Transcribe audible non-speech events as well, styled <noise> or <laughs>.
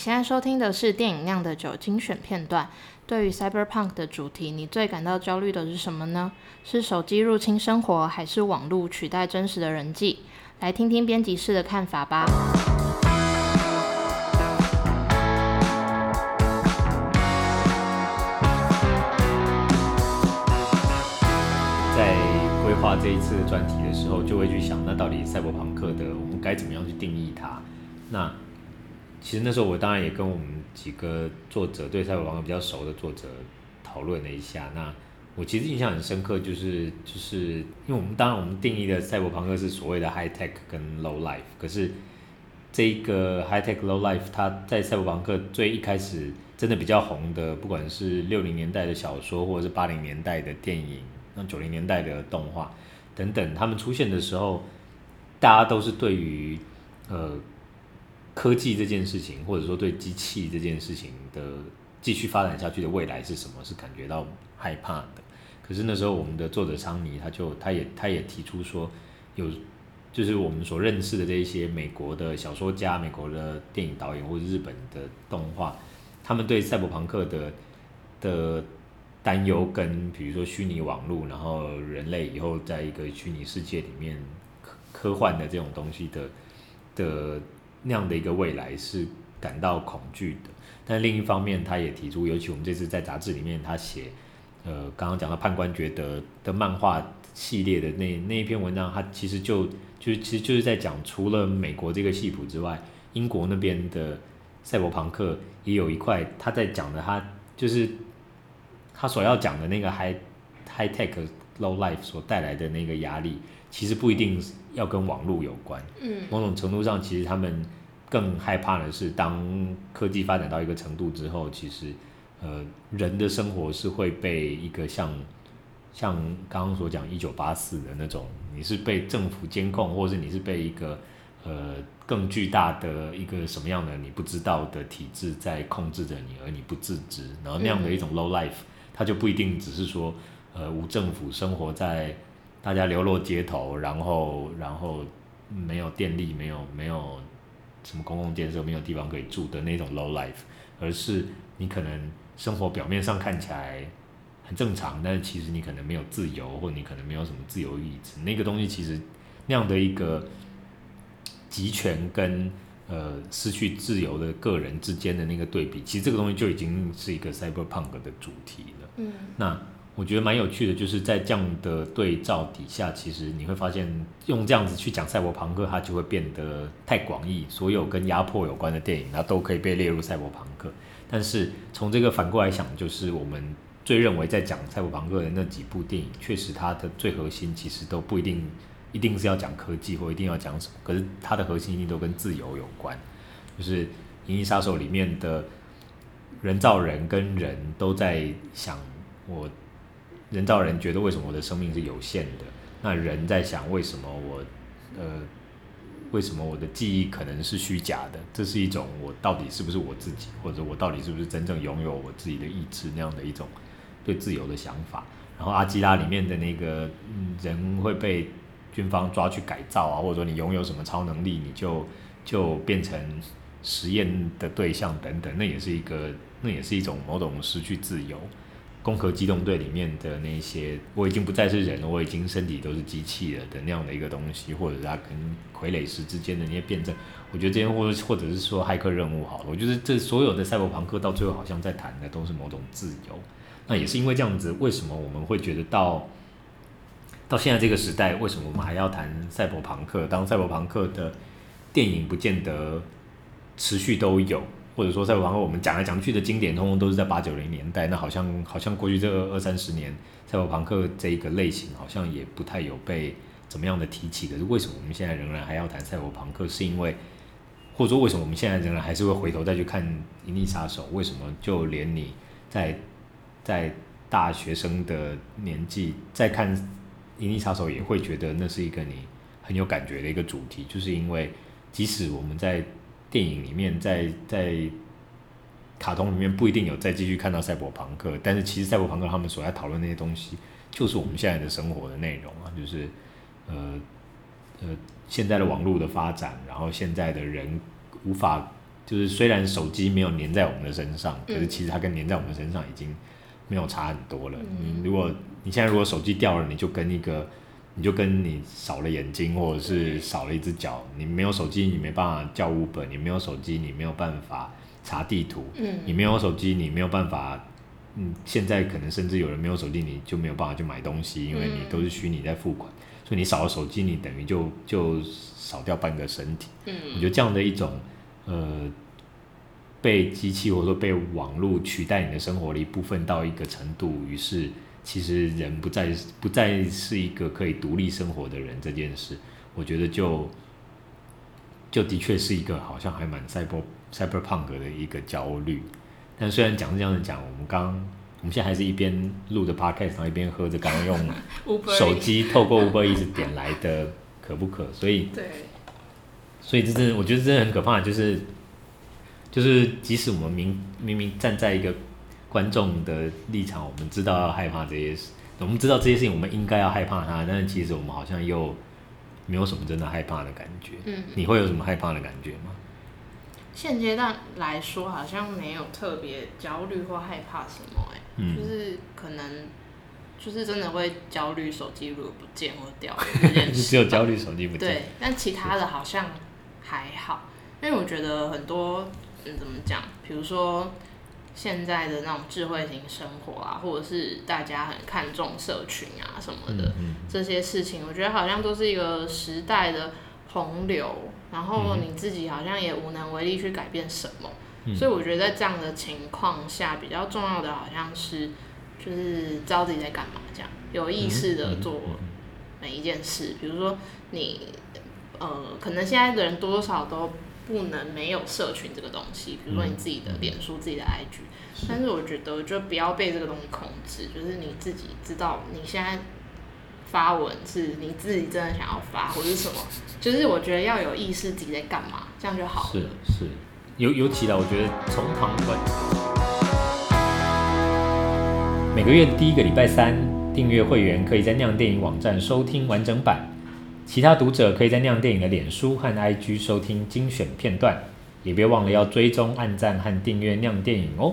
现在收听的是电影酿的酒精选片段。对于 Cyberpunk 的主题，你最感到焦虑的是什么呢？是手机入侵生活，还是网络取代真实的人际？来听听编辑室的看法吧。在规划这一次的专题的时候，就会去想，那到底赛博朋克的我们该怎么样去定义它？那其实那时候我当然也跟我们几个作者对赛博朋克比较熟的作者讨论了一下。那我其实印象很深刻，就是就是因为我们当然我们定义的赛博朋克是所谓的 high tech 跟 low life，可是这一个 high tech low life 它在赛博朋克最一开始真的比较红的，不管是六零年代的小说，或者是八零年代的电影，那九零年代的动画等等，他们出现的时候，大家都是对于呃。科技这件事情，或者说对机器这件事情的继续发展下去的未来是什么，是感觉到害怕的。可是那时候，我们的作者昌尼他就他也他也提出说，有就是我们所认识的这一些美国的小说家、美国的电影导演或者日本的动画，他们对赛博朋克的的担忧跟比如说虚拟网络，然后人类以后在一个虚拟世界里面科科幻的这种东西的的。那样的一个未来是感到恐惧的，但另一方面，他也提出，尤其我们这次在杂志里面，他写，呃，刚刚讲到判官觉得的漫画系列的那那一篇文章，他其实就就其实就是在讲，除了美国这个系谱之外，英国那边的赛博朋克也有一块，他在讲的，他就是他所要讲的那个 high high tech low life 所带来的那个压力。其实不一定要跟网络有关，嗯，某种程度上，其实他们更害怕的是，当科技发展到一个程度之后，其实，呃，人的生活是会被一个像像刚刚所讲一九八四的那种，你是被政府监控，或者是你是被一个呃更巨大的一个什么样的你不知道的体制在控制着你，而你不自知，然后那样的一种 low life，它就不一定只是说，呃，无政府生活在。大家流落街头，然后然后没有电力，没有没有什么公共建设，没有地方可以住的那种 low life，而是你可能生活表面上看起来很正常，但是其实你可能没有自由，或你可能没有什么自由意志。那个东西其实那样的一个集权跟呃失去自由的个人之间的那个对比，其实这个东西就已经是一个 cyberpunk 的主题了。嗯，那。我觉得蛮有趣的，就是在这样的对照底下，其实你会发现，用这样子去讲赛博朋克，它就会变得太广义。所有跟压迫有关的电影，它都可以被列入赛博朋克。但是从这个反过来想，就是我们最认为在讲赛博朋克的那几部电影，确实它的最核心其实都不一定一定是要讲科技，或一定要讲什么。可是它的核心一定都跟自由有关。就是《银翼杀手》里面的人造人跟人都在想我。人造人觉得为什么我的生命是有限的？那人在想为什么我，呃，为什么我的记忆可能是虚假的？这是一种我到底是不是我自己，或者我到底是不是真正拥有我自己的意志那样的一种对自由的想法。然后阿基拉里面的那个人会被军方抓去改造啊，或者说你拥有什么超能力，你就就变成实验的对象等等，那也是一个，那也是一种某种失去自由。攻壳机动队里面的那些，我已经不再是人了，我已经身体都是机器了的那样的一个东西，或者是他跟傀儡师之间的那些辩证，我觉得这些或者或者是说骇客任务好了，我觉得这所有的赛博朋克到最后好像在谈的都是某种自由。那也是因为这样子，为什么我们会觉得到到现在这个时代，为什么我们还要谈赛博朋克？当赛博朋克的电影不见得持续都有。或者说赛博朋克，我们讲来讲去的经典，通通都是在八九零年代。那好像好像过去这二三十年，赛博朋克这一个类型好像也不太有被怎么样的提起。可是为什么我们现在仍然还要谈赛博朋克？是因为，或者说为什么我们现在仍然还是会回头再去看《银翼杀手》？为什么就连你在在大学生的年纪再看《银翼杀手》，也会觉得那是一个你很有感觉的一个主题？就是因为即使我们在电影里面，在在卡通里面不一定有再继续看到赛博朋克，但是其实赛博朋克他们所在讨论那些东西，就是我们现在的生活的内容啊，就是呃呃现在的网络的发展，然后现在的人无法就是虽然手机没有粘在我们的身上，可是其实它跟粘在我们身上已经没有差很多了。嗯、你如果你现在如果手机掉了，你就跟一个，你就跟你少了眼睛或者是少了一只脚，你没有手机你没办法叫 Uber，你没有手机你没有办法查地图，嗯、你没有手机你没有办法，嗯，现在可能甚至有人没有手机你就没有办法去买东西，因为你都是虚拟在付款，所以你少了手机你等于就就少掉半个身体。嗯，我觉得这样的一种。呃，被机器或者说被网络取代你的生活的一部分到一个程度，于是其实人不再不再是一个可以独立生活的人这件事，我觉得就就的确是一个好像还蛮 cyber cyberpunk 的一个焦虑。但虽然讲是这样子讲，我们刚我们现在还是一边录着 podcast，然后一边喝着刚刚用 <laughs> 手机透过 Uber 一直点来的可不可？所以对。所以这真的，我觉得真的很可怕，就是，就是即使我们明明明站在一个观众的立场，我们知道要害怕这些事，我们知道这些事情我们应该要害怕它，但是其实我们好像又没有什么真的害怕的感觉。嗯，你会有什么害怕的感觉吗？现阶段来说，好像没有特别焦虑或害怕什么，哎，嗯，就是可能就是真的会焦虑手机如果不见或掉 <laughs> 这件事，只有焦虑手机不见。对，但其他的好像。还好，因为我觉得很多嗯，怎么讲？比如说现在的那种智慧型生活啊，或者是大家很看重社群啊什么的、嗯嗯、这些事情，我觉得好像都是一个时代的洪流，然后你自己好像也无能为力去改变什么。嗯、所以我觉得在这样的情况下，比较重要的好像是就是知道自己在干嘛，这样有意识的做每一件事。比如说你。呃，可能现在的人多多少少都不能没有社群这个东西，比如说你自己的脸书、嗯、自己的 IG，是，但是我觉得就不要被这个东西控制，就是你自己知道你现在发文是你自己真的想要发，或者是什么，就是我觉得要有意识自己在干嘛，这样就好了。是是，尤尤其的，我觉得从旁观，每个月的第一个礼拜三，订阅会员可以在酿电影网站收听完整版。其他读者可以在酿电影的脸书和 IG 收听精选片段，也别忘了要追踪、按赞和订阅酿电影哦。